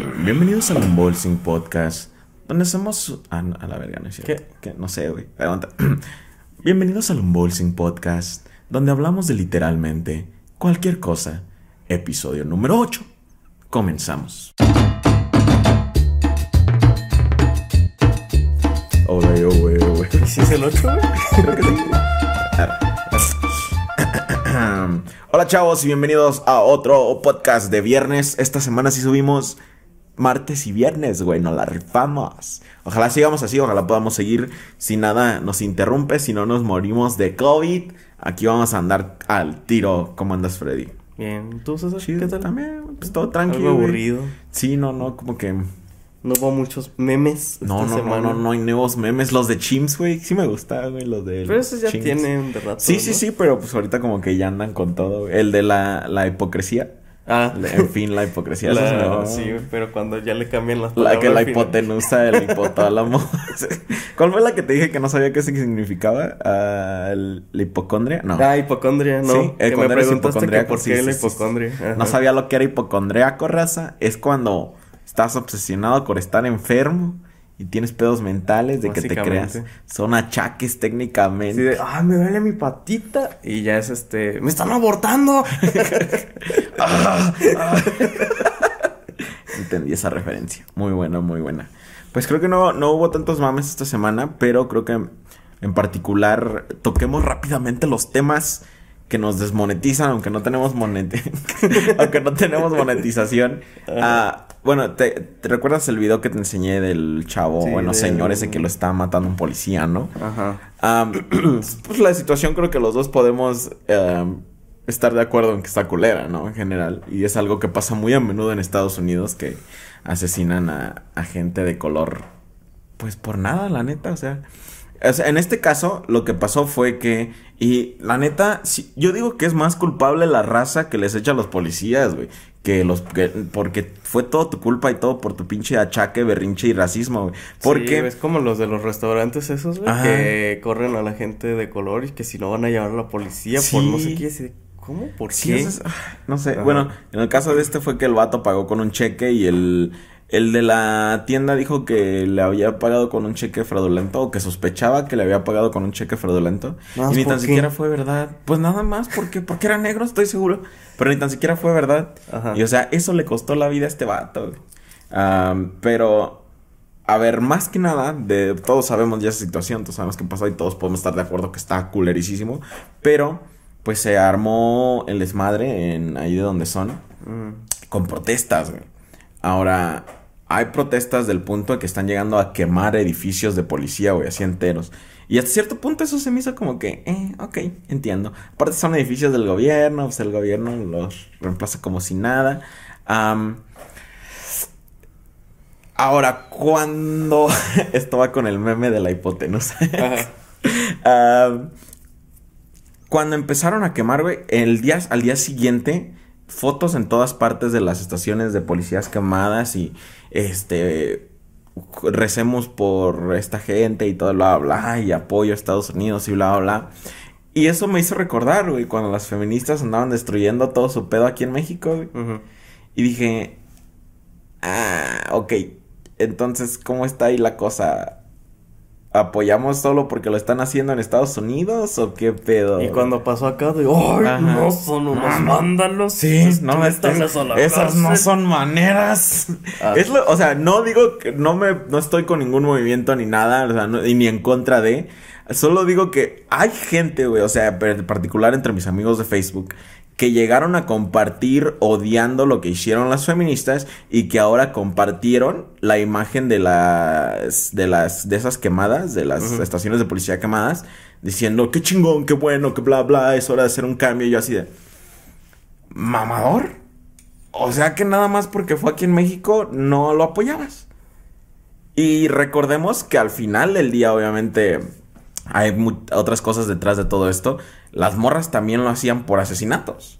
Bienvenidos al Unbolsing Podcast, donde hacemos... Ah, no, a la verga, no es cierto. ¿Qué? No sé, güey. Aguanta. Bienvenidos al Unbolsing Podcast, donde hablamos de literalmente cualquier cosa. Episodio número 8. Comenzamos. Oh, güey, oh, güey, oh, güey. ¿Sí es el 8, güey? Creo que sí. Hola chavos y bienvenidos a otro podcast de viernes. Esta semana sí subimos martes y viernes, güey, nos la rifamos. Ojalá sigamos así, ojalá podamos seguir si nada nos interrumpe, si no nos morimos de COVID. Aquí vamos a andar al tiro. ¿Cómo andas, Freddy? Bien, ¿tú, César? Chido, ¿Qué tal? También, pues todo tranquilo. Algo güey. aburrido. Sí, no, no, como que... No hubo muchos memes No, esta no, no, semana. no, no hay nuevos memes. Los de Chimps, güey, sí me gusta, güey, los de... Pero esos ya Chimps. tienen de rato, Sí, sí, sí, pero pues ahorita como que ya andan con todo. güey. El de la, la hipocresía. Ah, En fin, la hipocresía. la- sí, pero cuando ya le cambian las La palabras. que la al final. hipotenusa, el hipotálamo. ¿Cuál fue la que te dije que no sabía qué significaba? El- ¿La hipocondria? No. Ah, hipocondria, no. Sí, que me preguntaste que por qué sí, la sí. hipocondria. No sabía lo que era hipocondriaco, raza. Es cuando estás obsesionado con estar enfermo y tienes pedos mentales de que te creas. Son achaques técnicamente. Así de, ah, me duele mi patita. Y ya es este, me están abortando. Ah, Entendí esa referencia. Muy buena, muy buena. Pues creo que no, no hubo tantos mames esta semana, pero creo que en particular toquemos rápidamente los temas que nos desmonetizan, aunque no tenemos monet aunque no tenemos monetización. Ah, bueno, ¿te, te recuerdas el video que te enseñé del chavo, Sí, bueno, del- señor ese que lo estaba matando un policía, ¿no? Ajá. Pues la situación creo que los dos podemos am, estar de acuerdo en que está culera, ¿no? En general. Y es algo que pasa muy a menudo en Estados Unidos que asesinan a, a gente de color. Pues por nada, la neta, o sea. O sea, en este caso, lo que pasó fue que, y la neta, yo digo que es más culpable la raza que les echa a los policías, güey. Que los, que, porque fue todo tu culpa y todo por tu pinche achaque, berrinche y racismo, güey. Porque, Sí, es como los de los restaurantes esos, güey, Ajá. que corren a la gente de color y que si no van a llevar a la policía por no sé Sí. qué. ¿Cómo? ¿Por Sí, qué? es- ah, no sé. Ajá. Bueno, en el caso de este fue que el vato pagó con un cheque y el, el de la tienda dijo que le había pagado con un cheque fraudulento o que sospechaba que le había pagado con un cheque fraudulento. Más y ni ¿por tan qué? siquiera fue verdad. Pues nada más porque, porque era negro, estoy seguro. Pero ni tan siquiera fue verdad. Ajá. Y o sea, eso le costó la vida a este vato. pero, a ver, más que nada, de todos sabemos ya esa situación, todos sabemos qué pasó y todos podemos estar de acuerdo que está culerísimo. Pero, pues se armó el desmadre en ahí de donde son Mm. con protestas, güey. Ahora, hay protestas del punto de que están llegando a quemar edificios de policía, güey, así enteros. Y hasta cierto punto eso se me hizo como que, eh, ok, entiendo. Aparte son edificios del gobierno, pues el gobierno los reemplaza como si nada. Ahora, cuando... Esto va con el meme de la hipotenusa. Cuando empezaron a quemar, güey, el día, al día siguiente, fotos en todas partes de las estaciones de policías quemadas y este recemos por esta gente y todo bla bla y apoyo a Estados Unidos y bla bla bla. Y eso me hizo recordar, güey, cuando las feministas andaban destruyendo todo su pedo aquí en México, güey. Y dije, ah, ok, entonces, ¿cómo está ahí la cosa? ¿Apoyamos solo porque lo están haciendo en Estados Unidos o qué pedo? Y cuando pasó acá, de, ¡ay, Ajá. no son unos vándalos! Sí, no, métanles a la esas no cárcel". son maneras. Ah. Es lo- o sea, no digo que no me no estoy con ningún movimiento ni nada, o sea, no- y ni en contra de. Solo digo que hay gente, güey, o sea, en particular entre mis amigos de Facebook, que llegaron a compartir odiando lo que hicieron las feministas y que ahora compartieron la imagen de las de las de esas quemadas, de las estaciones de policía quemadas, diciendo qué chingón, qué bueno, que bla bla, es hora de hacer un cambio y yo así de mamador. O sea que nada más porque fue aquí en México no lo apoyabas. Y recordemos que al final del día, obviamente, hay otras cosas detrás de todo esto. Las morras también lo hacían por asesinatos.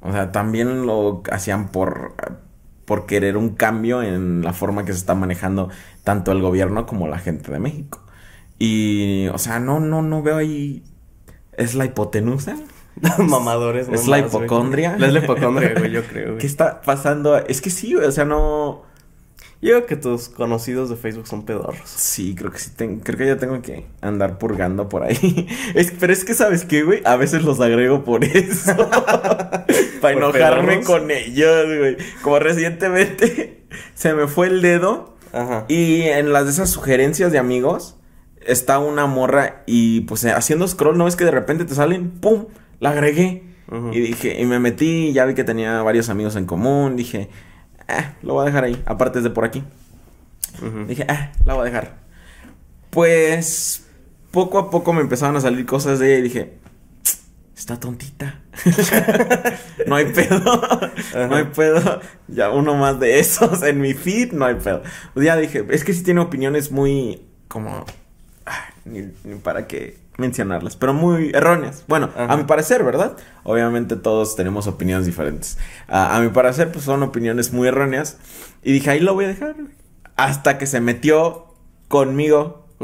O sea, también lo hacían por, por querer un cambio en la forma que se está manejando tanto el gobierno como la gente de México. Y, o sea, no, no, no veo ahí. ¿Es la hipotenusa? Mamadores, ¿Es la güey. hipocondria? Es la hipocondria, güey, yo creo, ¿Qué está pasando? Es que sí, o sea, no. Yo creo que tus conocidos de Facebook son pedorros. Sí, creo que sí. Tengo, creo que ya tengo que andar purgando por ahí. Es, pero es que, ¿sabes qué, güey? A veces los agrego por eso. Para enojarme pedorros? con ellos, güey. Como recientemente se me fue el dedo. Ajá. Y en las de esas sugerencias de amigos está una morra y pues haciendo scroll, ¿no es que de repente te salen? ¡Pum! La agregué. Y dije, y me metí, y ya vi que tenía varios amigos en común. Dije, ah, lo voy a dejar ahí. Aparte es de por aquí. Dije, ah, la voy a dejar. Pues poco a poco me empezaron a salir cosas de ella y dije, está tontita. no hay pedo. no hay pedo. Ya uno más de esos en mi feed, no hay pedo. Ya dije, es que sí tiene opiniones muy como ah, ni, ni para qué mencionarlas, pero muy erróneas. Bueno, Ajá. a mi parecer, ¿verdad? Obviamente todos tenemos opiniones diferentes. A mi parecer, pues son opiniones muy erróneas. Y dije, ahí lo voy a dejar. Hasta que se metió conmigo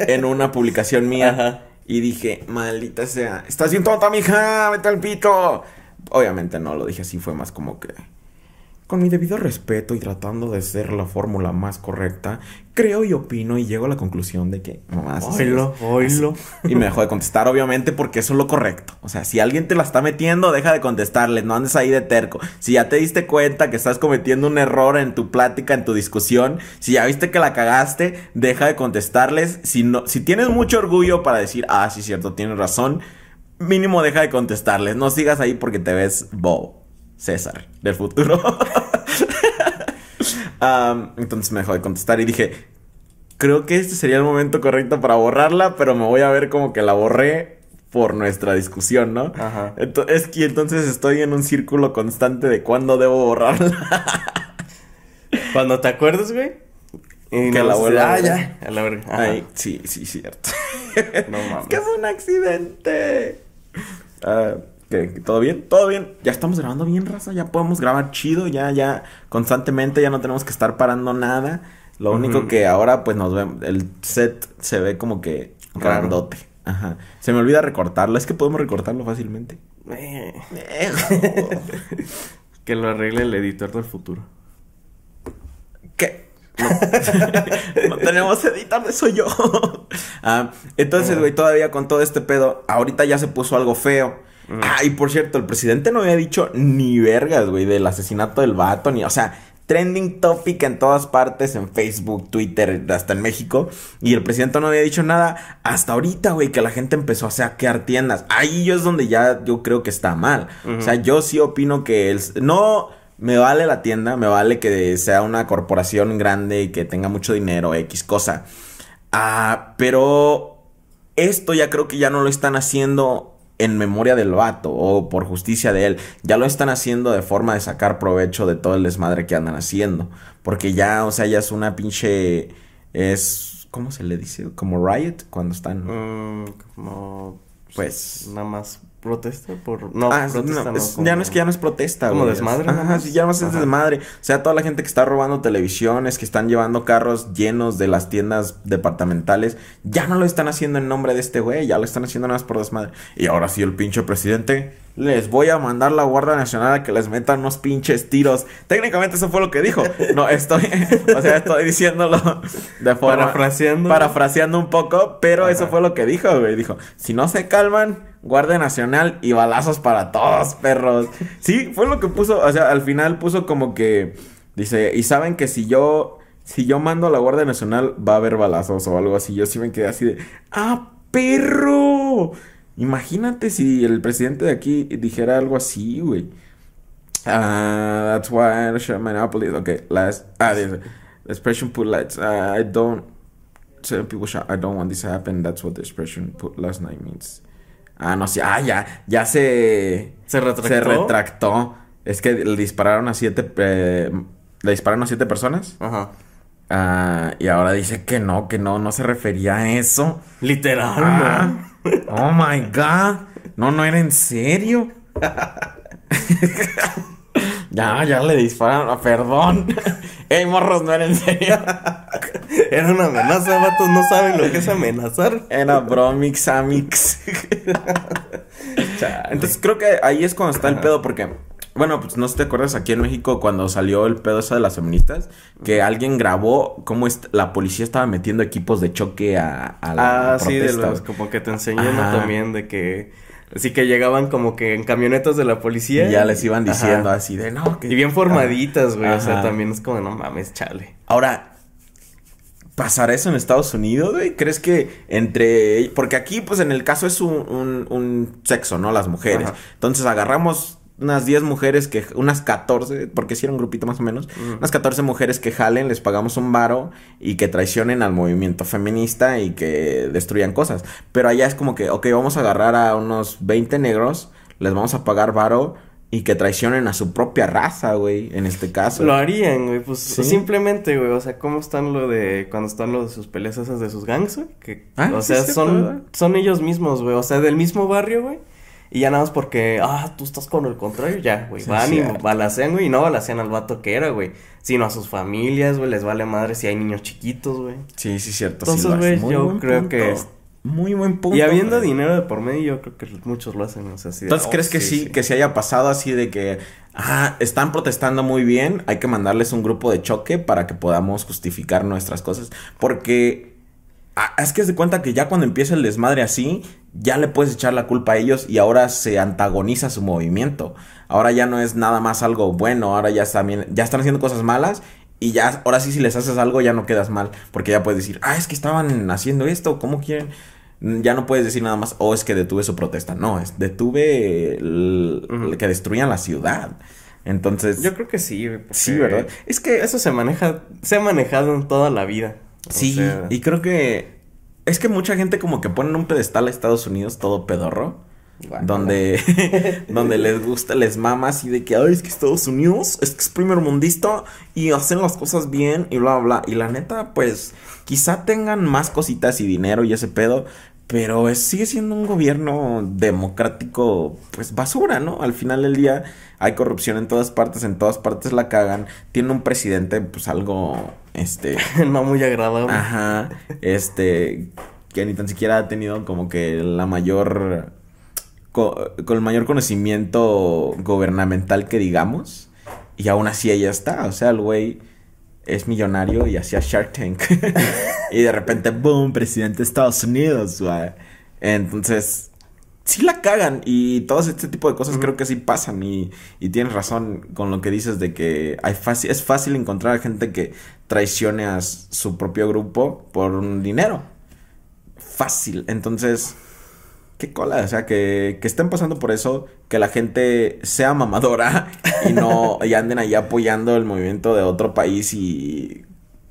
en una publicación mía. Ajá. Y dije, maldita sea, estás bien tonta, mija, vete al pito. Obviamente no lo dije así, fue más como que. Con mi debido respeto y tratando de ser la fórmula más correcta, creo y opino y llego a la conclusión de que mamá, es. oílo. Y me dejó de contestar, obviamente, porque eso es lo correcto. O sea, si alguien te la está metiendo, deja de contestarle, no andes ahí de terco. Si ya te diste cuenta que estás cometiendo un error en tu plática, en tu discusión, si ya viste que la cagaste, deja de contestarles. Si, no, si tienes mucho orgullo para decir, ah, sí, cierto, tienes razón, mínimo deja de contestarles. No sigas ahí porque te ves bobo. César, del futuro. Entonces me dejó de contestar y dije, creo que este sería el momento correcto para borrarla, pero me voy a ver como que la borré por nuestra discusión, ¿no? Ajá. Ento- es que entonces estoy en un círculo constante de cuándo debo borrarla. Cuando te acuerdes, güey. Y Que no la. Ah, ya. A la verga. Ay, sí, sí, cierto. No mames. Es que fue un accidente. Ah, ¿qué? ¿Todo bien? ¿Todo bien? Ya estamos grabando bien, raza. Ya podemos grabar chido. Ya, ya, constantemente. Ya no tenemos que estar parando nada. Lo único que ahora, pues, nos vemos. El set se ve como que Raro. grandote. Ajá. Se me olvida recortarlo. Es que podemos recortarlo fácilmente. Eh, que lo arregle el editor del futuro. ¿Qué? No, No tenemos editor, de soy yo. Ah, entonces, güey, todavía con todo este pedo, ahorita ya se puso algo feo. Ujú. Ah, y por cierto, el presidente no había dicho ni vergas, güey, del asesinato del vato, ni, o sea, trending topic en todas partes, en Facebook, Twitter, hasta en México. Y el presidente no había dicho nada hasta ahorita, güey, que la gente empezó a saquear tiendas. Ahí yo es donde ya yo creo que está mal. O sea, yo sí opino que el... No me vale la tienda, me vale que sea una corporación grande y que tenga mucho dinero, X cosa. Ah, pero esto ya creo que ya no lo están haciendo en memoria del vato o por justicia de él. Ya lo están haciendo de forma de sacar provecho de todo el desmadre que andan haciendo. Porque ya, o sea, ya es una pinche... Es... ¿Cómo se le dice? Como riot cuando están... Mm, como. Pues... Nada más protesta por. No, Ah, protesta no, no. es- como- ya no es que ya no es protesta, como desmadre, Ajá, sí, ya más es Ajá. desmadre. O sea, toda la gente que está robando televisiones, que están llevando carros llenos de las tiendas departamentales, ya no lo están haciendo en nombre de este güey, ya lo están haciendo nada más por desmadre. Y ahora sí, el pinche presidente, les voy a mandar la Guardia Nacional a que les metan unos pinches tiros. Técnicamente eso fue lo que dijo. No, estoy, o sea, estoy diciéndolo de forma... Parafraseando. Parafraseando un poco, pero Ajá. eso fue lo que dijo, güey. Dijo, si no se calman, Guardia Nacional y balazos para todos, perros. Sí, fue lo que puso, o sea, al final puso como que, dice, y saben que si yo, si yo mando a la Guardia Nacional, va a haber balazos o algo así. Yo sí me quedé así de, ¡ah, perro! Imagínate si el presidente de aquí dijera algo así, güey. Ah, that's why I share monopolies. Okay, last. Ah, the expression put lights. Uh, I don't. Certain people shout, I don't want this to happen. That's what the expression put last night means. Ah, no sé. Ah, ya. Ya se. ¿Se retractó? Se retractó. Es que le dispararon a siete. eh, le dispararon a siete personas. Ajá. Ah, y ahora dice que no, que no, no se refería a eso. Literal, Ah, oh my god. No, no era en serio. ya, ya le dispararon. ah, Perdón. Ey, morros, no era en serio. Era una amenaza, vatos. No saben lo que es amenazar. Era Bromix Amix. Entonces creo que ahí es cuando está el pedo porque Bueno, pues no sé si te acuerdas aquí en México cuando salió el pedo ese de las feministas, que alguien grabó cómo la policía estaba metiendo equipos de choque a, a la Ah, sí, de protesta. los como que te enseñan también de que así que llegaban como que en camionetas de la policía Y ya les iban Ajá. diciendo así de no. que- y bien formaditas, güey, o sea, también es como no mames, chale. Ahora, ¿pasará eso en Estados Unidos, güey? ¿Crees que entre... Porque aquí, pues, en el caso es un, un- un sexo, ¿no? Las mujeres. Ajá. Entonces, agarramos unas 10 mujeres que... Unas 14, porque si era un grupito más o menos. Mm. Unas 14 mujeres que jalen, les pagamos un varo y que traicionen al movimiento feminista y que destruyan cosas. Pero allá es como que, ok, vamos a agarrar a unos 20 negros, les vamos a pagar varo... Y que traicionen a su propia raza, güey, en este caso. Lo harían, güey, pues Sí. simplemente, güey, o sea, ¿cómo están lo de cuando están lo de sus peleas esas de sus gangs, güey? Que, Ah, o sí, sea, son son ellos mismos, güey, o sea, del mismo barrio, güey. Y ya nada más porque, ah, tú estás con el contrario, ya, güey. Sí, van y balacean, güey, y no balacean al vato que era, güey. Sino a sus familias, güey, les vale madre si hay niños chiquitos, güey. Sí, sí, cierto. sí Entonces, güey, Muy yo creo punto. que es- Muy buen punto. Y habiendo güey. dinero de por medio, yo creo que muchos lo hacen, o sea, así de, Entonces, "Oh, ¿crees que sí, que se haya pasado así de que, ah, están protestando muy bien, hay que mandarles un grupo de choque para que podamos justificar nuestras cosas? Porque ah, es que es de cuenta que ya cuando empieza el desmadre así, ya le puedes echar la culpa a ellos y ahora se antagoniza su movimiento. Ahora ya no es nada más algo bueno, ahora ya también, ya están haciendo cosas malas. Y ya, ahora sí, si les haces algo, ya no quedas mal. Porque ya puedes decir, ah, es que estaban haciendo esto, ¿cómo quieren? Mm, Ya no puedes decir nada más, oh, es que detuve su protesta. No, es detuve el- que destruyan la ciudad. Entonces, Yo creo que sí, porque sí, ¿verdad? Es que Eso se maneja, se ha manejado en toda la vida. O Sí, sea, y creo que es que mucha gente como que pone en un pedestal a Estados Unidos todo pedorro. Donde, donde les gusta, les mama así de que, ay, es que Estados Unidos es que es primer mundista y hacen las cosas bien y bla, bla. Y la neta, pues, quizá tengan más cositas y dinero y ese pedo, pero es- sigue siendo un gobierno democrático, pues, basura, ¿no? Al final del día hay corrupción en todas partes, en todas partes la cagan. Tiene un presidente, pues, algo, este... no muy agradable. Ajá, este, que ni tan siquiera ha tenido como que la mayor, co- con el mayor conocimiento gubernamental que digamos, y aún así ella está, o sea, el güey es millonario y hacía Shark Tank, y de repente, boom, presidente de Estados Unidos, güey. Entonces, sí la cagan y todo este tipo de cosas creo que sí pasan y, y tienes razón con lo que dices de que hay fácil, es fácil encontrar a gente que traicione a su propio grupo por un dinero. Fácil. Entonces, qué cola, o sea, que, que estén pasando por eso, que la gente sea mamadora y no y anden ahí apoyando el movimiento de otro país y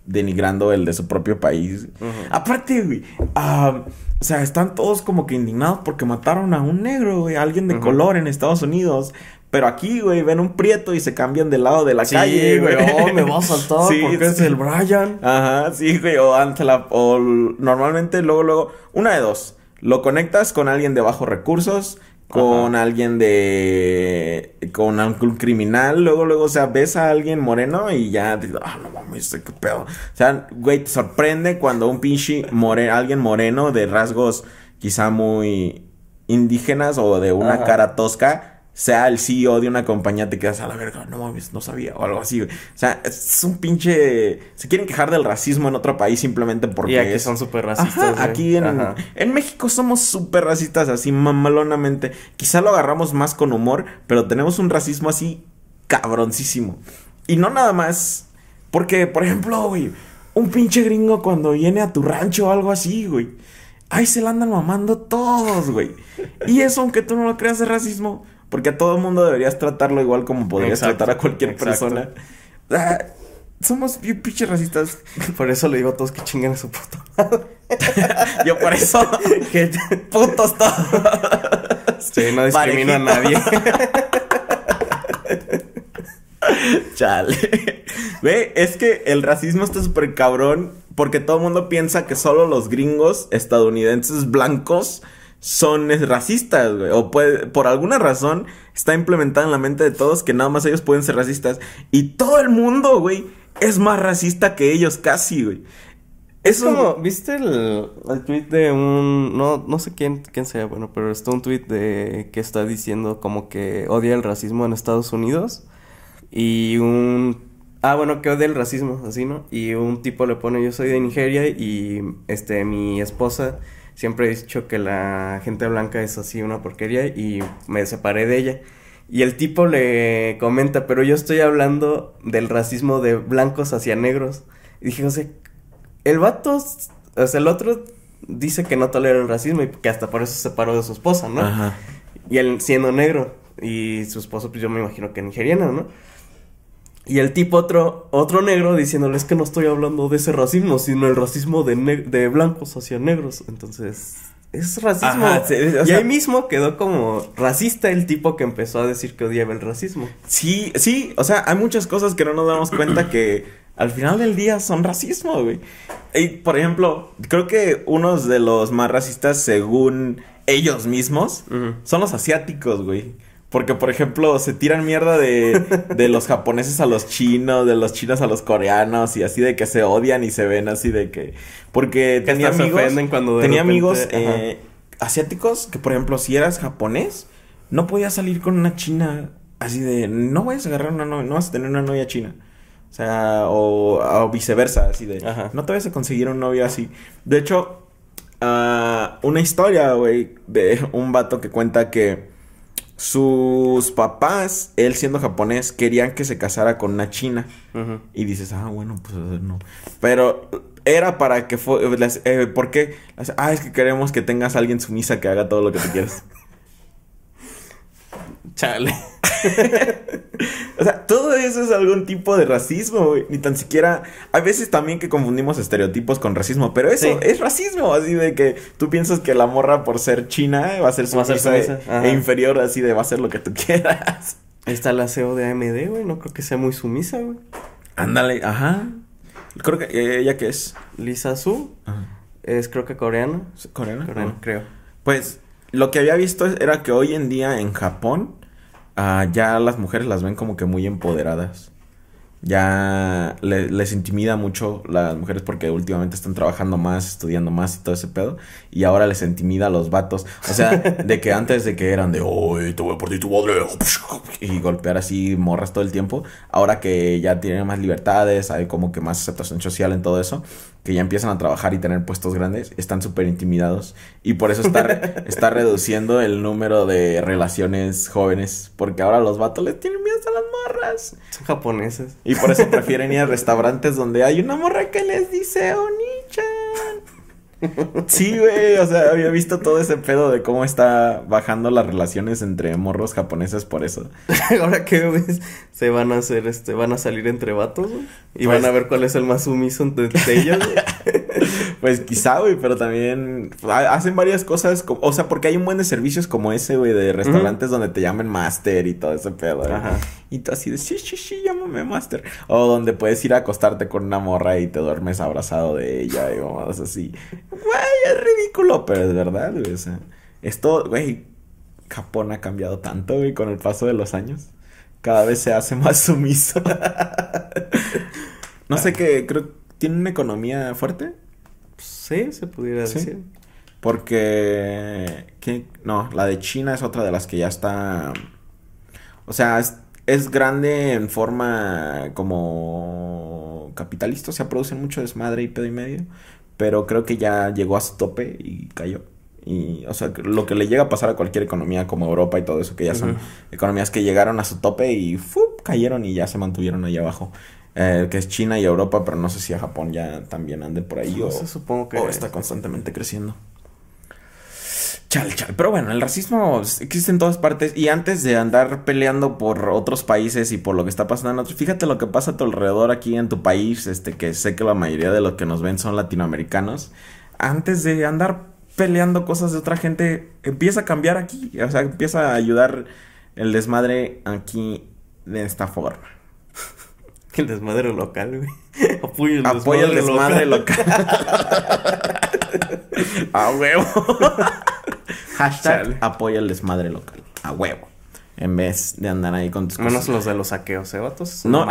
denigrando el de su propio país. Aparte, güey, ah, o sea, están todos como que indignados porque mataron a un negro, güey, a alguien de color en Estados Unidos. Pero aquí, güey, ven un prieto y se cambian del lado de la Sí, calle, güey, oh, me va a saltar Sí, porque es el Brian. Ajá, sí, güey, o ante la, o normalmente luego, luego, una de dos, lo conectas con alguien de bajos recursos, con alguien de, con algún criminal, luego, luego, o sea, ves a alguien moreno y ya, ah, no mames, qué pedo. O sea, güey, te sorprende cuando un pinche more, alguien moreno de rasgos quizá muy indígenas o de una Ajá. cara tosca sea el CEO de una compañía, te quedas a la verga, no mames, no sabía, o algo así, güey. O sea, es un pinche. Se quieren quejar del racismo en otro país simplemente porque. Y aquí es- son súper racistas. Ajá, aquí en, Ajá. en México somos súper racistas, así mamalonamente. Quizá lo agarramos más con humor, pero tenemos un racismo así cabroncísimo. Y no nada más. Porque, por ejemplo, güey, un pinche gringo cuando viene a tu rancho o algo así, güey. Ahí se la andan mamando todos, güey. Y eso, aunque tú no lo creas, es racismo. Porque a todo el mundo deberías tratarlo igual como podrías Exacto, tratar a cualquier exacto. persona. Ah, somos bien pinches racistas. Por eso le digo a todos que chinguen a su puto. Yo por eso. que putos todos. sí, no discrimino a nadie. Chale. Ve, es que el racismo está súper cabrón porque todo el mundo piensa que solo los gringos estadounidenses blancos son racistas, güey. O puede, por alguna razón está implementada en la mente de todos que nada más ellos pueden ser racistas. Y todo el mundo, güey, es más racista que ellos casi, güey. Es como, ¿viste el, el tweet de un, no, no sé quién, quién sea, bueno, pero está un tweet de que está diciendo como que odia el racismo en Estados Unidos y un, ah, bueno, que odia el racismo, así, ¿no? Y un tipo le pone, yo soy de Nigeria y, este, mi esposa siempre he dicho que la gente blanca es así una porquería y me separé de ella. Y el tipo le comenta, pero yo estoy hablando del racismo de blancos hacia negros. Y dije, o sea, el vato, o sea, el otro dice que no tolera el racismo y que hasta por eso se separó de su esposa, ¿no? Ajá. Y él siendo negro. Y su esposo, pues yo me imagino que nigeriano, ¿no? Y el tipo otro, otro negro diciéndole, es que no estoy hablando de ese racismo, sino el racismo de, de blancos hacia negros. Entonces, es racismo. Ajá, sí, o y ahí mismo quedó como racista el tipo que empezó a decir que odiaba el racismo. Sí, sí, o sea, hay muchas cosas que no nos damos cuenta que al final del día son racismo, güey. Y, por ejemplo, creo que unos de los más racistas, según ellos mismos, son los asiáticos, güey. Porque, por ejemplo, se tiran mierda de, de los japoneses a los chinos, de los chinos a los coreanos, y así de que se odian y se ven así de que. Porque Que tenía amigos. cuando tenía repente- amigos eh, asiáticos que, por ejemplo, si eras japonés, no podías salir con una china así de. No vayas a agarrar una novia, no vas a tener una novia china. O sea, o, o viceversa, así de. Ajá. No te vayas a conseguir un novio así. De hecho, ah, una historia, güey, de un vato que cuenta que sus papás, él siendo japonés, querían que se casara con una china. Y dices, ah, bueno, pues no. Pero era para que fue. las- eh, ¿Por qué? Ah, es que queremos que tengas a alguien sumisa que haga todo lo que tú quieras. Chale. O sea, todo eso es algún tipo de racismo, güey. Ni tan siquiera. Hay veces también que confundimos estereotipos con racismo, pero eso Sí. es racismo. Así de que tú piensas que la morra, por ser china, va a ser ser sumisa, e- e inferior, así de va a hacer lo que tú quieras. Ahí está la CEO de AMD, güey. No creo que sea muy sumisa, güey. Ándale, ajá. Creo que eh, ella que es. Lisa Su Ajá. es creo que coreana. ¿Coreana? Coreana, Ah. creo. Pues lo que había visto era que hoy en día en Japón ah, ya las mujeres las ven como que muy empoderadas. Ya le- les intimida mucho las mujeres porque últimamente están trabajando más, estudiando más y todo ese pedo. Y ahora les intimida a los vatos. O sea, de que antes de que eran de, oye, te voy a partir tu madre. Y golpear así morras todo el tiempo. Ahora que ya tienen más libertades, hay como que más aceptación social en todo eso. Que ya empiezan a trabajar y tener puestos grandes, están súper intimidados. Y por eso está, re- está reduciendo el número de relaciones jóvenes. Porque ahora los vatos les tienen morras. Son japoneses. Y por eso prefieren ir a restaurantes donde hay una morra que les dice Oni-chan. Sí, güey, o sea, había visto todo ese pedo de cómo está bajando las relaciones entre morros japoneses por eso. Ahora que ves, se van a hacer, este, van a salir entre vatos, güey. Y Pues- van a ver cuál es el más sumiso de, de ellos, güey. Pues quizá, güey, pero también ha- hacen varias cosas, o sea, porque hay un buen de servicios como ese, güey, de restaurantes donde te llamen master y todo ese pedo. güey. Ajá. Y tú así de, sí, sí, sí, llámame master. O donde puedes ir a acostarte con una morra y te duermes abrazado de ella y mamadas así. Güey, es ridículo, pero es verdad, güey. O sea, esto, güey, Japón ha cambiado tanto, güey, con el paso de los años. Cada vez se hace más sumiso. no sé qué, creo, ¿tiene una economía fuerte? Sí, se pudiera Sí. decir. Porque... ¿qué? No, la de China es otra de las que ya está... O sea, es, es grande en forma como capitalista. O sea, producen mucho desmadre y pedo y medio. Pero creo que ya llegó a su tope y cayó. Y, o sea, lo que le llega a pasar a cualquier economía como Europa y todo eso, que ya son economías que llegaron a su tope y ¡fup! cayeron y ya se mantuvieron ahí abajo. Eh, que es China y Europa, pero no sé si a Japón ya también ande por ahí No o, sé, supongo que... o está constantemente creciendo. Chal, chal. Pero bueno, el racismo existe en todas partes. Y antes de andar peleando por otros países y por lo que está pasando en otros, fíjate lo que pasa a tu alrededor aquí en tu país, este, que sé que la mayoría de los que nos ven son latinoamericanos. Antes de andar peleando cosas de otra gente, empieza a cambiar aquí. O sea, empieza a ayudar el desmadre aquí de esta forma. El desmadre local, güey. Apoya el Apoya el desmadre local. a huevo. Hashtag Chale. apoya el desmadre local. A huevo. En vez de andar ahí con tus Menos cosas. los de los saqueos, ¿eh, vatos? No.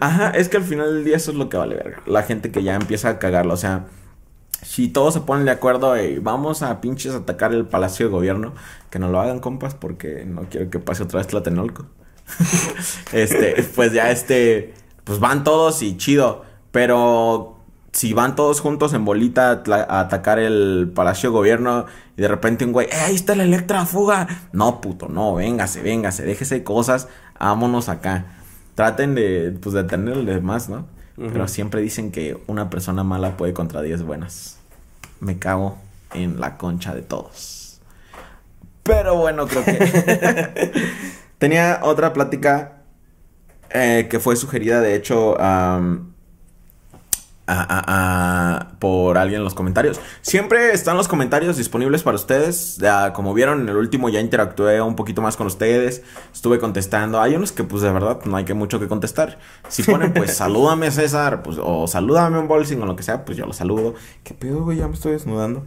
Ajá, es que al final del día eso es lo que vale verga. La gente que ya empieza a cagarlo. O sea, si todos se ponen de acuerdo y vamos a pinches atacar el palacio de gobierno, que no lo hagan, compas, porque no quiero que pase otra vez Tlatelolco. este, pues ya este, pues van todos y chido. Pero si van todos juntos en bolita a, atacar el palacio de gobierno y de repente un güey, "Eh, ahí está la Electra fuga. No, puto, no, véngase, véngase, déjese cosas, vámonos acá. Traten de, pues, de tenerle más, ¿no? Ujú. Pero siempre dicen que una persona mala puede contra 10 buenas. Me cago en la concha de todos. Pero bueno, creo que... Tenía otra plática eh, que fue sugerida, de hecho, am, a- a- a- por alguien en los comentarios. Siempre están los comentarios disponibles para ustedes. Ya, como vieron en el último ya interactué un poquito más con ustedes. Estuve contestando. Hay unos que pues de verdad no hay que mucho que contestar. Si ponen pues salúdame César pues, o salúdame un bolsing o lo que sea, pues yo lo saludo. ¿Qué pedo, güey? Ya me estoy desnudando.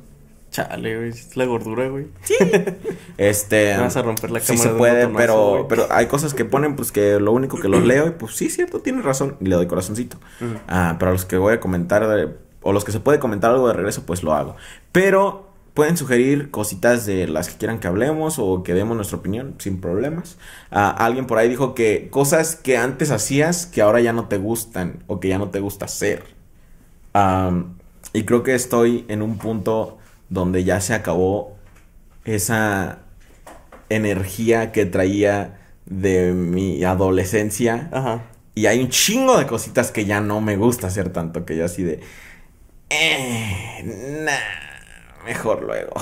Chale, güey. Es la gordura, güey. Este. Me vas a romper la sí cámara se de un puede, pero, güey. pero hay cosas que ponen, pues que lo único que los leo y pues sí, cierto, tienes razón. Y le doy corazoncito. Ujú. Ah, pero a los que voy a comentar, o los que se puede comentar algo de regreso, pues lo hago. Pero pueden sugerir cositas de las que quieran que hablemos o que demos nuestra opinión sin problemas. Ah, alguien por ahí dijo que cosas que antes hacías que ahora ya no te gustan o que ya no te gusta hacer. Y creo que estoy en un punto donde ya se acabó esa energía que traía de mi adolescencia. Ajá. Y hay un chingo de cositas que ya no me gusta hacer tanto, que yo así de... Eh, nah, mejor luego.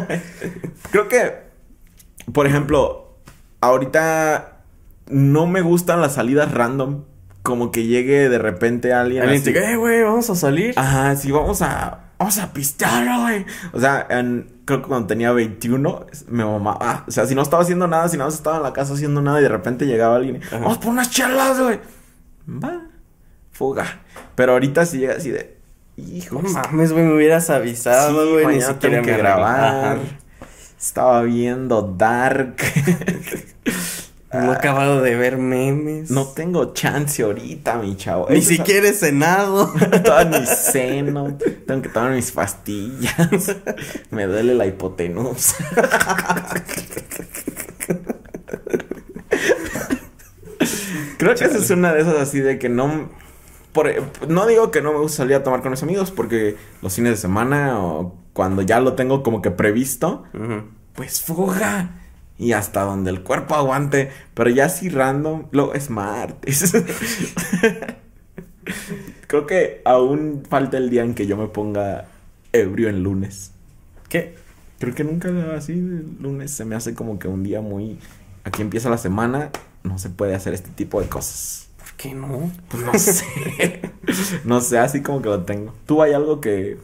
Creo que, por ejemplo, ahorita no me gustan las salidas random. Como que llegue de repente alguien Alguien así- te diga, eh, güey, vamos a salir. Ajá, sí, vamos a. Vamos a pistear, güey. O sea, en- creo que cuando tenía 21, me mamaba. O sea, si no estaba haciendo nada, si nada más estaba en la casa haciendo nada y de repente llegaba alguien. y, Ajá. Vamos por unas charlas, güey. Va. Fuga. Pero ahorita sí llega así de. Hijo. No mames, güey, me hubieras avisado, sí, güey. ni mañana siquiera tengo que grabar. Ajá. Estaba viendo Dark. No he acabado de ver memes. no tengo chance ahorita, mi chavo. Ni Eso es- siquiera he cenado. Todavía ni seno. Tengo que tomar mis pastillas. Me duele la hipotenusa. Creo que esa es una de esas así de que no. por- no digo que no me gusta salir a tomar con mis amigos porque los fines de semana o cuando ya lo tengo como que previsto, pues fuga. Y hasta donde el cuerpo aguante. Pero ya así random, lo es martes. Creo que aún falta el día en que yo me ponga ebrio en lunes. ¿Qué? Creo que nunca así el lunes se me hace como que un día muy... Aquí empieza la semana, no se puede hacer este tipo de cosas. ¿Por qué no? Pues no sé. no sé, así como que lo tengo. ¿Tú hay algo que...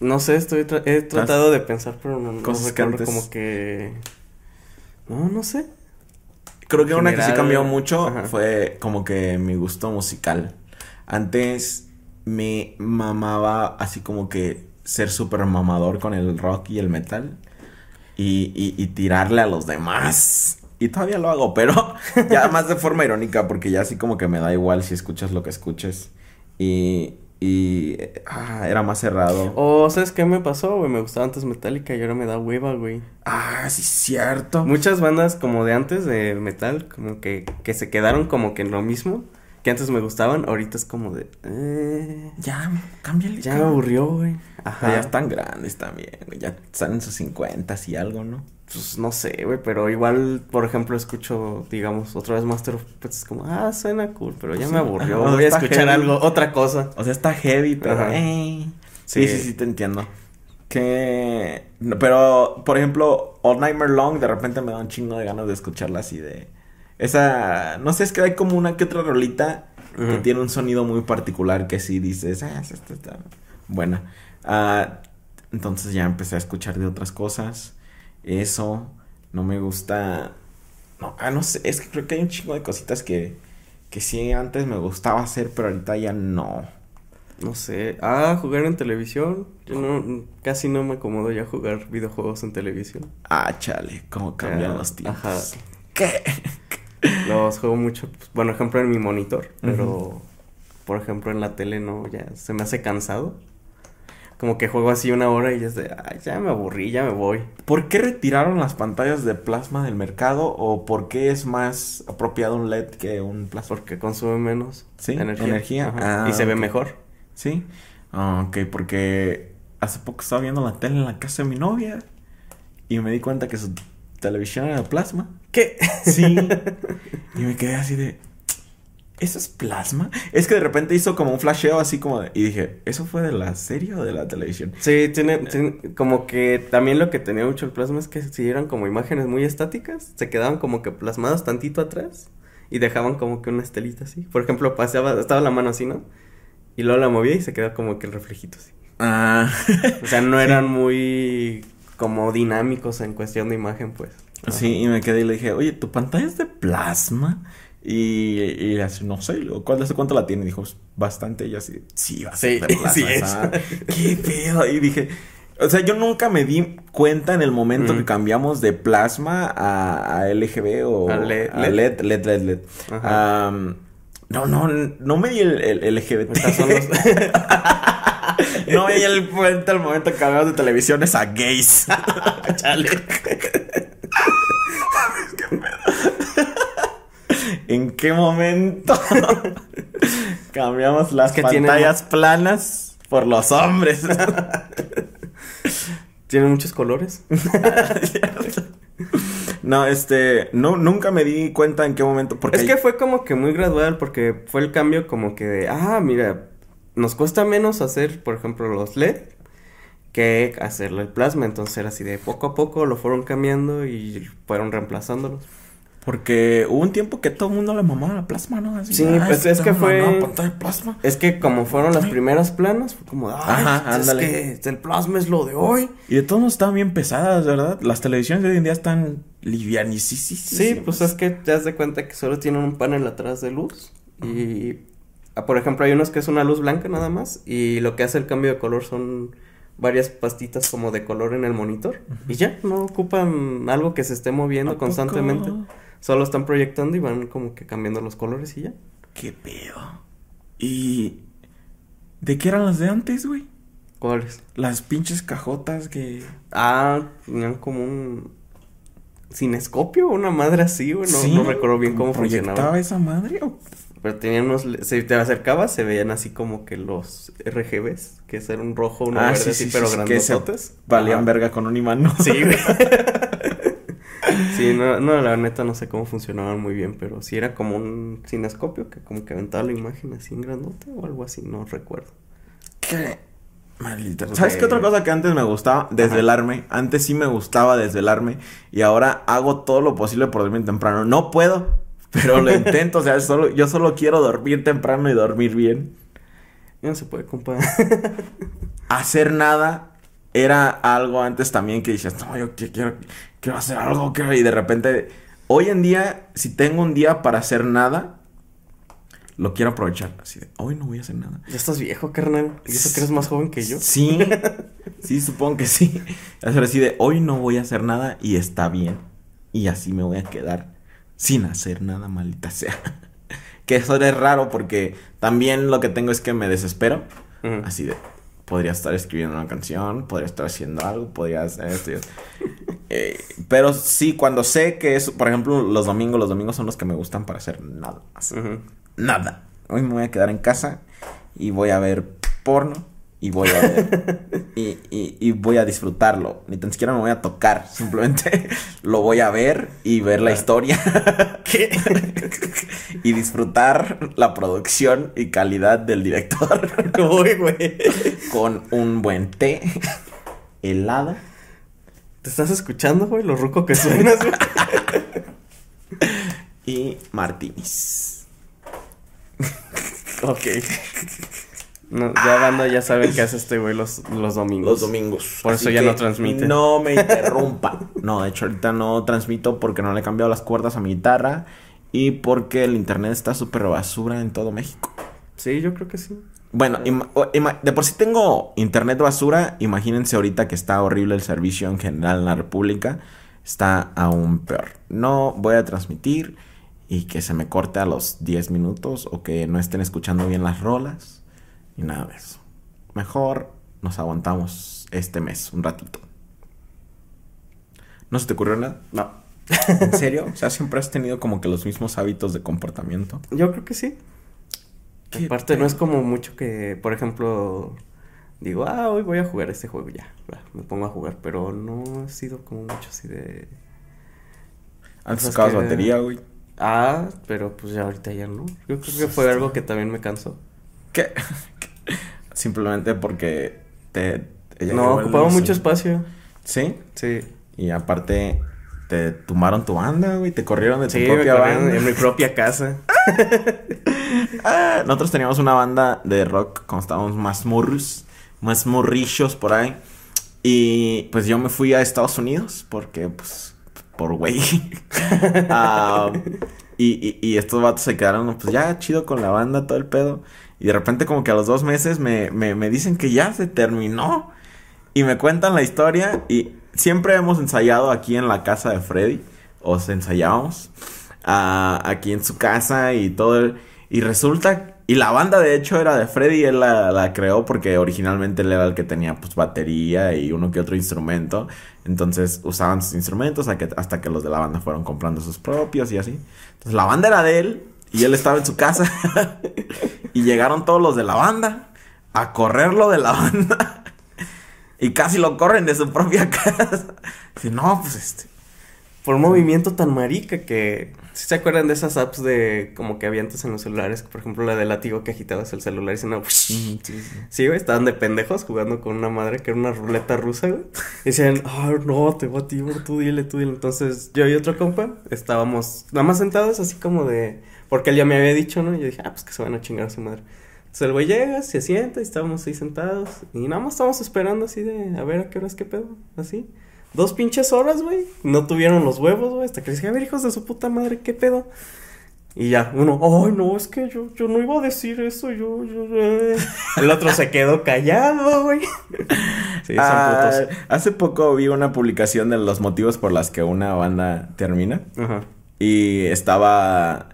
No sé, estoy tra- he tratado de pensar, pero no, no Cosas que antes- como que... No, no sé. Creo que una que sí cambió mucho ajá. fue como que mi gusto musical. Antes me mamaba así como que ser súper mamador con el rock y el metal. Y, y, y tirarle a los demás. Y todavía lo hago, pero ya más de forma irónica, porque ya así como que me da igual si escuchas lo que escuches. Y, y ah, era más cerrado. O, ¿sabes qué me pasó, güey? Me gustaba antes Metallica y ahora me da hueva, güey. Ah, sí, cierto. Muchas bandas como de antes de metal, como que, que se quedaron como que en lo mismo, que antes me gustaban, ahorita es como de... Eh, Ya, cámbiale. ya me aburrió, güey. Ajá, ya están grandes también, güey. Ya están en sus 50 y algo, ¿no? Pues no sé, güey, pero igual, por ejemplo, escucho, digamos, otra vez Master of Puppets, es como, ah, suena cool, pero ya Sí, me aburrió, ajá, voy a escuchar heavy. algo, otra cosa. O sea, está heavy, pero. Eh. Sí, sí, Sí. sí, te entiendo. Que. no, Pero, por ejemplo, All Nightmare Long, de repente me da un chingo de ganas de escucharla así de. Esa. No sé, es que hay como una que otra rolita que tiene un sonido muy particular que sí dices, ah, esta está, está buena. Ah, entonces ya empecé a escuchar de otras cosas. Eso. No me gusta. No, ah, no sé, es que creo que hay un chingo de cositas que. Que sí antes me gustaba hacer, pero ahorita ya no. No sé. Ah, jugar en televisión. Yo no, casi no me acomodo ya jugar videojuegos en televisión. Ah, chale, cómo cambian los tiempos. Ajá. ¿Qué? Los juego mucho, pues, bueno, ejemplo en mi monitor, pero por ejemplo en la tele no, ya se me hace cansado. Como que juego así una hora y ya es de, ay, ya me aburrí, ya me voy. ¿Por qué retiraron las pantallas de plasma del mercado o por qué es más apropiado un LED que un plasma? Porque consume menos ¿Sí? energía. Ah, y se ve mejor. Sí. Ah, ok, porque hace poco estaba viendo la tele en la casa de mi novia y me di cuenta que su televisión era plasma. ¿Qué? Sí. y me quedé así de. ¿Eso es plasma? Es que de repente hizo como un flasheo así como de... Y dije, ¿eso fue de la serie o de la televisión? Sí, tiene, como que también lo que tenía mucho el plasma es que si eran como imágenes muy estáticas, se quedaban como que plasmadas tantito atrás y dejaban como que una estelita así. Por ejemplo, paseaba, estaba la mano así, ¿no? Y luego la movía y se quedaba como que el reflejito así. Ah. o sea, no eran muy como dinámicos en cuestión de imagen, pues. Sí, y me quedé y le dije, oye, ¿tu pantalla es de plasma? Y, y así, no sé, ¿cuál, ¿cuánto la tiene? Dijo, bastante. Y así, sí, ser de plasma. ¿Qué pedo? Y dije, o sea, yo nunca me di cuenta en el momento que cambiamos de plasma a, a LGB o a LED, a LED, LED, LED, LED. no, no, no me di el, el LGBT. Los... no me di el cuenta el momento que cambiamos de televisiones a gays. Chale. ¿En qué momento cambiamos las pantallas planas por los hombres? ¿Tienen muchos colores? no, este, no, nunca me di cuenta en qué momento. Porque es que fue como que muy gradual, porque fue el cambio como que de, ah, mira, nos cuesta menos hacer, por ejemplo, los LED que hacerle el plasma. Entonces era así de poco a poco lo fueron cambiando y fueron reemplazándolos. Porque hubo un tiempo que todo el mundo le mamaba la plasma, ¿no? sí, pues es que fue. Plasma. Es que como fueron las primeras planas, fue como, Ajá, es que el plasma es lo de hoy. Y de todos modos estaban bien pesadas, ¿verdad? Las televisiones de hoy en día están livianísimas. Sí, pues es que te das de cuenta que solo tienen un panel atrás de luz. Y, ah, por ejemplo, hay unos que es una luz blanca nada más. Y lo que hace el cambio de color son varias pastitas como de color en el monitor. Y ya, no ocupan algo que se esté moviendo constantemente. Solo están proyectando y van como que cambiando los colores y ya. ¿Qué pedo? ¿Y de qué eran las de antes, güey? ¿Cuáles? Las pinches cajotas que... Ah, tenían como un cinescopio, una madre así, güey. No, recuerdo bien cómo funcionaba. esa madre? Pero tenían unos... Si te acercabas, se veían así como que los RGBs. Que es un rojo, uno ah, verde así, pero grandototes. Valían verga con un imán, ¿no? Sí, güey. Sí, no, no, la neta no sé cómo funcionaban muy bien, pero sí era como un cinescopio que como que aventaba la imagen así en grandote o algo así, no recuerdo. ¿Qué? Maldita. ¿Sabes qué otra cosa que antes me gustaba? Desvelarme. Antes sí me gustaba desvelarme y ahora hago todo lo posible por dormir temprano. No puedo, pero lo intento. O sea, solo, yo solo quiero dormir temprano y dormir bien. no se puede, compa. Hacer nada era algo antes también que decías, no, yo quiero, quiero hacer algo, y de repente, hoy en día, si tengo un día para hacer nada, lo quiero aprovechar. Así de, hoy no voy a hacer nada. Ya estás viejo, carnal. ¿Y eso que eres más joven que yo? Sí, sí, supongo que sí. Hacer así de, hoy no voy a hacer nada y está bien. Y así me voy a quedar sin hacer nada, maldita sea. que eso es raro porque también lo que tengo es que me desespero. Así de, podría estar escribiendo una canción, podría estar haciendo algo, podría hacer esto. Eh, pero sí, cuando sé que es, por ejemplo, los domingos, los domingos son los que me gustan para hacer nada Nada. Hoy me voy a quedar en casa y voy a ver porno y voy a ver y, y, voy a disfrutarlo. Ni tan siquiera me voy a tocar, simplemente lo voy a ver y ver la historia. y disfrutar la producción y calidad del director. Con un buen té helado. ¿Te estás escuchando, güey? Lo ruco que suenas, güey. y martinis. ok ya banda ya saben qué hace este güey los, los domingos. Los domingos. Por eso ya no transmite. No me interrumpa. no, de hecho ahorita no transmito porque no le he cambiado las cuerdas a mi guitarra y porque el internet está súper basura en todo México. Sí, yo creo que sí. Bueno, ima- de por sí tengo internet basura. Imagínense ahorita que está horrible el servicio en general en la República. Está aún peor. No voy a transmitir y que se me corte a los 10 minutos o que no estén escuchando bien las rolas y nada de eso. Mejor nos aguantamos este mes un ratito. ¿No se te ocurrió nada? No. ¿En serio? O sea, siempre has tenido como que los mismos hábitos de comportamiento. Yo creo que sí. ¿Qué Aparte, no es como mucho que, por ejemplo, digo, ah, hoy voy a jugar este juego ya. Me pongo a jugar, pero no ha sido como mucho así de. Antes Pues sacabas que- batería, güey. Ah, pero pues ya ahorita ya no. Yo creo que fue algo que también me cansó. ¿Qué? Simplemente porque te... No, ocupaba mucho espacio. ¿Sí? Sí. Y aparte te tumbaron tu banda, güey. Te corrieron de tu Sí, propia banda. en mi propia casa. Ah, nosotros teníamos una banda de rock cuando estábamos más morros, más morrillos por ahí. Y pues yo me fui a Estados Unidos porque, pues, por güey. Ah, y, y, y estos vatos se quedaron, pues ya chido con la banda, todo el pedo. Y de repente, como que a los dos meses me, me, me dicen que ya se terminó. Y me cuentan la historia. Y siempre hemos ensayado aquí en la casa de Freddy. O se ensayábamos. ah, aquí en su casa y todo. el- y resulta. Y la banda, de hecho, era de Freddy. Él la, la creó porque originalmente él era el que tenía, pues, batería y uno que otro instrumento. Entonces usaban sus instrumentos hasta que, hasta que los de la banda fueron comprando sus propios y así. Entonces la banda era de él y él estaba en su casa. y llegaron todos los de la banda a correrlo de la banda. y casi lo corren de su propia casa. Dice, no, pues este. Por un movimiento tan marica que... ¿Sí se acuerdan de esas apps de como que había antes en los celulares? Por ejemplo, la de látigo que agitabas el celular y se no... Sí, güey, estaban de pendejos jugando con una madre que era una ruleta rusa, güey. Y decían, ah, no, te voy a ti, tú dile, tú dile. Entonces, yo y otro compa estábamos nada más sentados así como de... Porque él ya me había dicho, ¿no? Y yo dije, ah, pues que se van a chingar a su madre. Entonces el güey llega, se sienta y estábamos ahí sentados. Y nada más estábamos esperando así de, a ver a qué horas, qué pedo, así. Dos pinches horas, güey. No tuvieron los huevos, güey. Hasta que les dije, a ver, hijos de su puta madre, qué pedo. Y ya, uno, ay, no, es que yo, yo no iba a decir eso, yo, yo, eh". El otro se quedó callado, güey. Sí, son Ah, putos. hace poco vi una publicación de los motivos por las que una banda termina. Ajá. Y estaba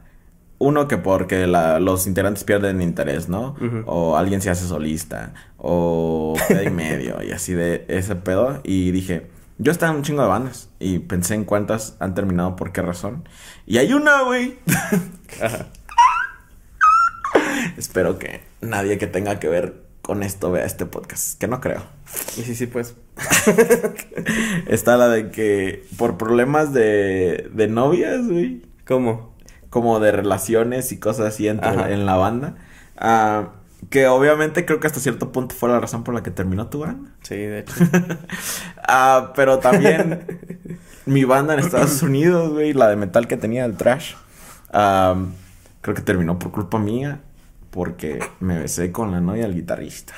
uno que porque la- los integrantes pierden interés, ¿no? O alguien se hace solista. O y medio. y así de ese pedo. Y dije, yo estaba en un chingo de bandas. Y pensé en cuántas han terminado, por qué razón. Y hay una, güey. Espero que nadie que tenga que ver con esto vea este podcast. Que no creo. Y sí, sí, pues. Está la de que por problemas de, de novias, güey. ¿Cómo? como de relaciones y cosas así entre- Ajá. en la banda. Ah, que obviamente creo que hasta cierto punto fue la razón por la que terminó tu banda. Sí, de hecho. Ah, pero también mi banda en Estados Unidos, güey, la de metal que tenía, el trash, creo que terminó por culpa mía porque me besé con la novia del guitarrista.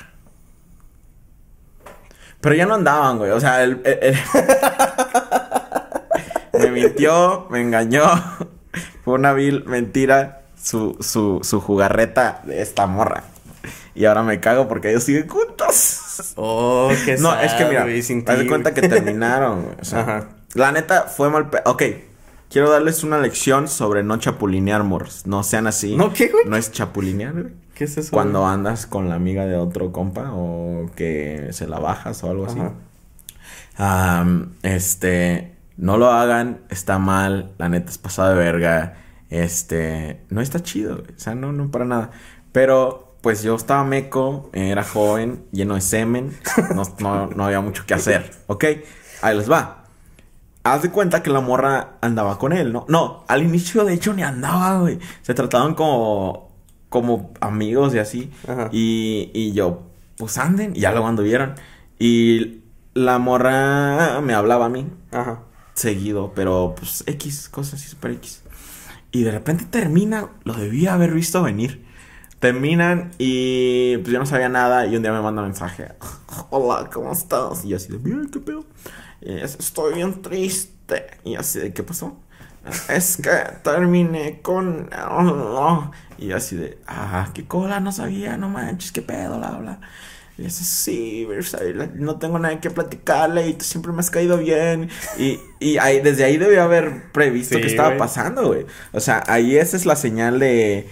Pero ya no andaban, güey. O sea, el- me mintió, me engañó. Fue una vil mentira su, su, su jugarreta de esta morra. Y ahora me cago porque ellos siguen juntos. Oh, qué No, es que mira, de ti, cuenta que terminaron, güey. O sea, Ajá. la neta fue mal. pe- Ok, quiero darles una lección sobre no chapulinear, morros. No sean así. ¿No qué, güey? No es chapulinear, güey. ¿Qué es eso? Cuando güey? andas con la amiga de otro compa o que se la bajas o algo así. Este, no lo hagan, está mal, la neta es pasada de verga. Este, no está chido, güey, o sea, no, no para nada. Pero, pues yo estaba meco, era joven, lleno de semen, no, no, no había mucho que hacer, ¿ok? Ahí les va. Haz de cuenta que la morra andaba con él, ¿no? No, al inicio de hecho ni andaba, güey. Se trataban como, como amigos y así. Ajá. Y, y yo, pues anden, y ya luego anduvieron. Y la morra me hablaba a mí Ajá. seguido, pero pues X, cosas así super X. Y de repente termina, lo debía haber visto venir. Terminan y pues yo no sabía nada y un día me manda mensaje. Hola, ¿cómo estás? Y yo así de, bien, ¿qué pedo? Y es, estoy bien triste. Y así de, ¿qué pasó? es que terminé con... Y yo así de, ah, qué cola, no sabía, no manches, qué pedo, la bla. Y dice, sí, no tengo nada que platicarle y tú siempre me has caído bien. Y, y ahí, desde ahí debió haber previsto qué estaba pasando, güey. O sea, ahí esa es la señal de,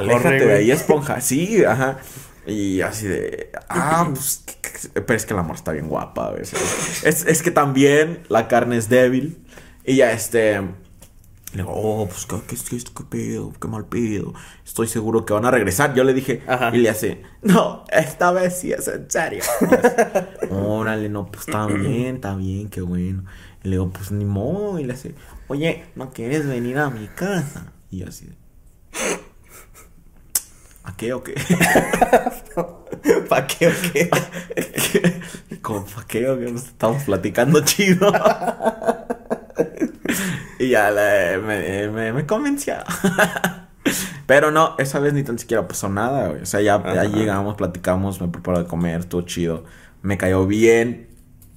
aléjate de ahí, esponja. Sí, ajá. Y así de, ah, pues, pero es que la amor está bien guapa, güey. Es, es que también la carne es débil. Y ya, este, le digo, oh, pues, ¿qué, qué, qué, qué pedo? ¿Qué mal pedo? Estoy seguro que van a regresar. Yo le dije, y le hace, no, esta vez sí es en serio. Órale, no, pues está bien, está bien, qué bueno. Y le digo, pues ni modo. Y le hace, oye, ¿no quieres venir a mi casa? Y yo así, ¿a qué o qué? ¿Para qué o qué? ¿Cómo para qué o qué? estamos platicando chido. y ya me, me, convenció. Pero no, esa vez ni tan siquiera pasó nada, güey. O sea, ya, llegamos, platicamos, me preparó de comer, estuvo chido. Me cayó bien.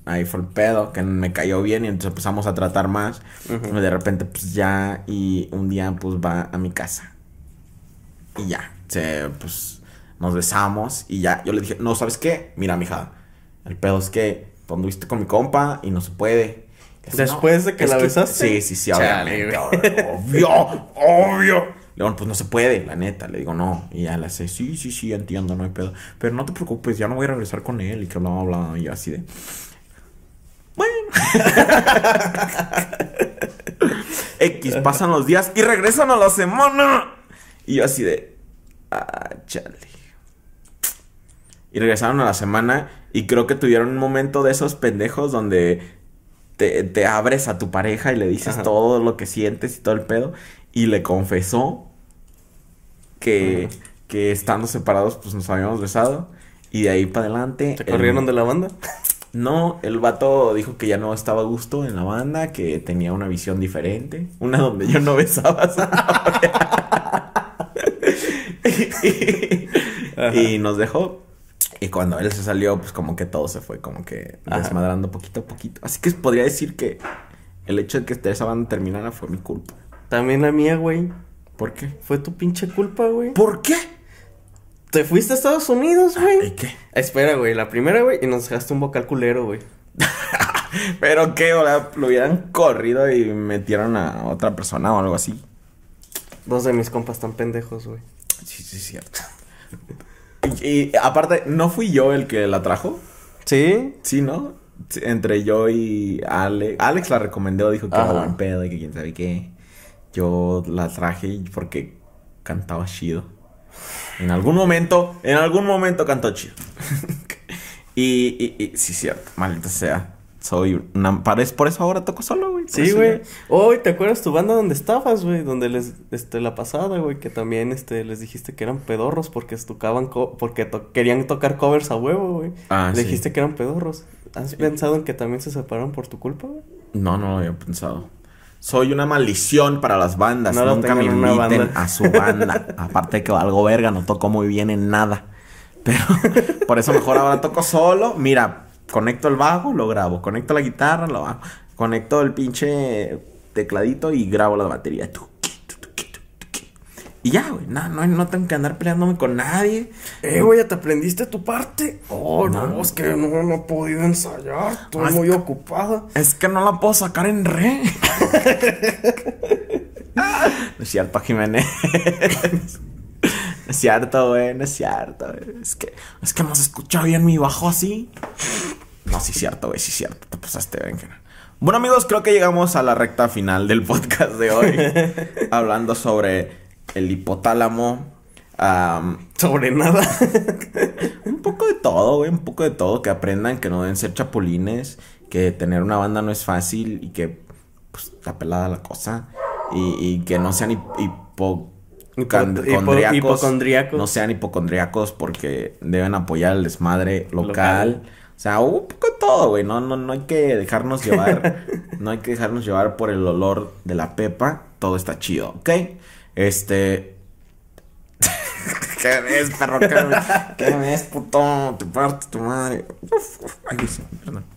Ahí fue el pedo, que me cayó bien y entonces empezamos a tratar más. Y de repente, pues ya, y un día, pues va a mi casa. Y ya, se, pues nos besamos y ya. Yo le dije, no, ¿sabes qué? Mira, mija, el pedo es que cuando viste con mi compa y no se puede. Después de que la besaste. Sí, sí, sí, obviamente. obvio, obvio. Le pues no se puede, la neta. Le digo, no. Y ya le hace, sí, sí, sí, entiendo, no hay pedo. Pero no te preocupes, ya no voy a regresar con él. Y que bla, bla, bla. Y así de. Bueno. X, pasan los días y regresan a la semana. Y yo así de. Ah, chale. Y regresaron a la semana. Y creo que tuvieron un momento de esos pendejos donde te, abres a tu pareja y le dices todo lo que sientes y todo el pedo. Y le confesó que, que estando separados, pues nos habíamos besado. Y de ahí para adelante. ¿Te corrieron de la banda? No, el vato dijo que ya no estaba a gusto en la banda, que tenía una visión diferente. Una donde yo no besaba a y nos dejó. Y cuando él se salió, pues como que todo se fue como que desmadrando poquito a poquito. Así que podría decir que el hecho de que esa banda terminara fue mi culpa. También la mía, güey. ¿Por qué? Fue tu pinche culpa, güey. ¿Por qué? Te fuiste a Estados Unidos, güey. ¿Y qué? Espera, güey. La primera, güey, y nos dejaste un vocal culero, güey. Pero qué, o lo hubieran corrido y metieron a otra persona o algo así. Dos de mis compas están pendejos, güey. Sí, sí, es cierto. Y, aparte, ¿no fui yo el que la trajo? Sí. Sí, ¿no? Entre yo y Alex. Alex la recomendó, dijo que era buen pedo y que quién sabe qué. Yo la traje porque cantaba chido. En algún momento, en algún momento cantó chido. y, y, y, sí, cierto, maldita sea. Soy una... Por eso ahora toco solo, güey. Sí, güey. Hoy, ¿te acuerdas tu banda donde estabas, güey? Donde les... Este, la pasada, güey. Que también, este, les dijiste que eran pedorros porque tocaban... porque querían tocar covers a huevo, güey. Ah, Le dijiste que eran pedorros. ¿Has pensado en que también se separaron por tu culpa, güey? No, no lo había pensado. Soy una maldición para las bandas. Nunca me inviten a su banda. Aparte de que algo verga, no toco muy bien en nada. Pero por eso mejor ahora toco solo. Mira, conecto el bajo, lo grabo. Conecto la guitarra, lo hago. Conecto el pinche tecladito y grabo la batería. Y ya, güey, no, no, no tengo que andar peleándome con nadie. Eh, güey, ¿ya te aprendiste tu parte? Oh, no, es que no, no he podido ensayar. Estoy muy ocupada. Es que no la puedo sacar en re. no es cierto, Jiménez. es cierto, güey, no es cierto. Es que, es que hemos escuchado bien mi bajo así. No, sí es cierto, güey, sí es cierto. Te pasaste, venga. Bueno, amigos, creo que llegamos a la recta final del podcast de hoy. hablando sobre el hipotálamo. sobre nada. un poco de todo, güey. Un poco de todo. Que aprendan que no deben ser chapulines. Que tener una banda no es fácil. Y que, pues, está pelada la cosa. Y, que no sean hipo hipocondriacos. No sean hipocondriacos porque deben apoyar el desmadre local. O sea, un poco de todo, güey. No, no, no hay que dejarnos llevar. no hay que dejarnos llevar por el olor de la pepa. Todo está chido, ¿ok? Este. ¿Qué ves, perro? ¿Qué ves, puto? Te parto tu madre. Uf, uf. Ay, perdón.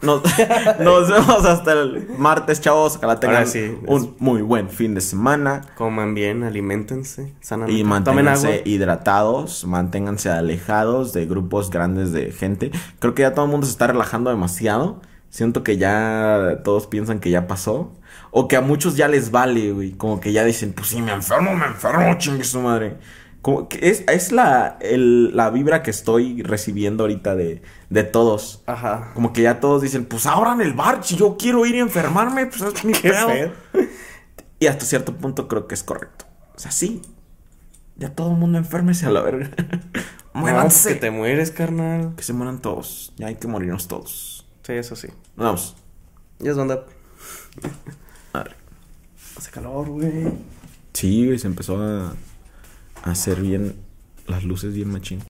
Nos, nos vemos hasta el martes, chavos. Ojalá tengan sí. un muy buen fin de semana. Coman bien, aliméntense sanamente. Y manténganse hidratados, manténganse alejados de grupos grandes de gente. Creo que ya todo el mundo se está relajando demasiado. Siento que ya todos piensan que ya pasó. O que a muchos ya les vale, güey. Como que ya dicen, pues si me enfermo, me enfermo, chingue su madre. Como que es, es la, el- la vibra que estoy recibiendo ahorita de, de todos. Ajá. Como que ya todos dicen, pues abran el bar, si yo quiero ir y enfermarme, pues es mi pedo. feo. Y hasta cierto punto creo que es correcto. O sea, sí. Ya todo el mundo enfermese a la verga. No, Muéranse. que te mueres, carnal. Que se mueran todos. Ya hay que morirnos todos. Sí, eso sí. Nos vemos. Ya es. Madre. Hace calor, güey. Sí, güey, se empezó a hacer bien las luces bien machín.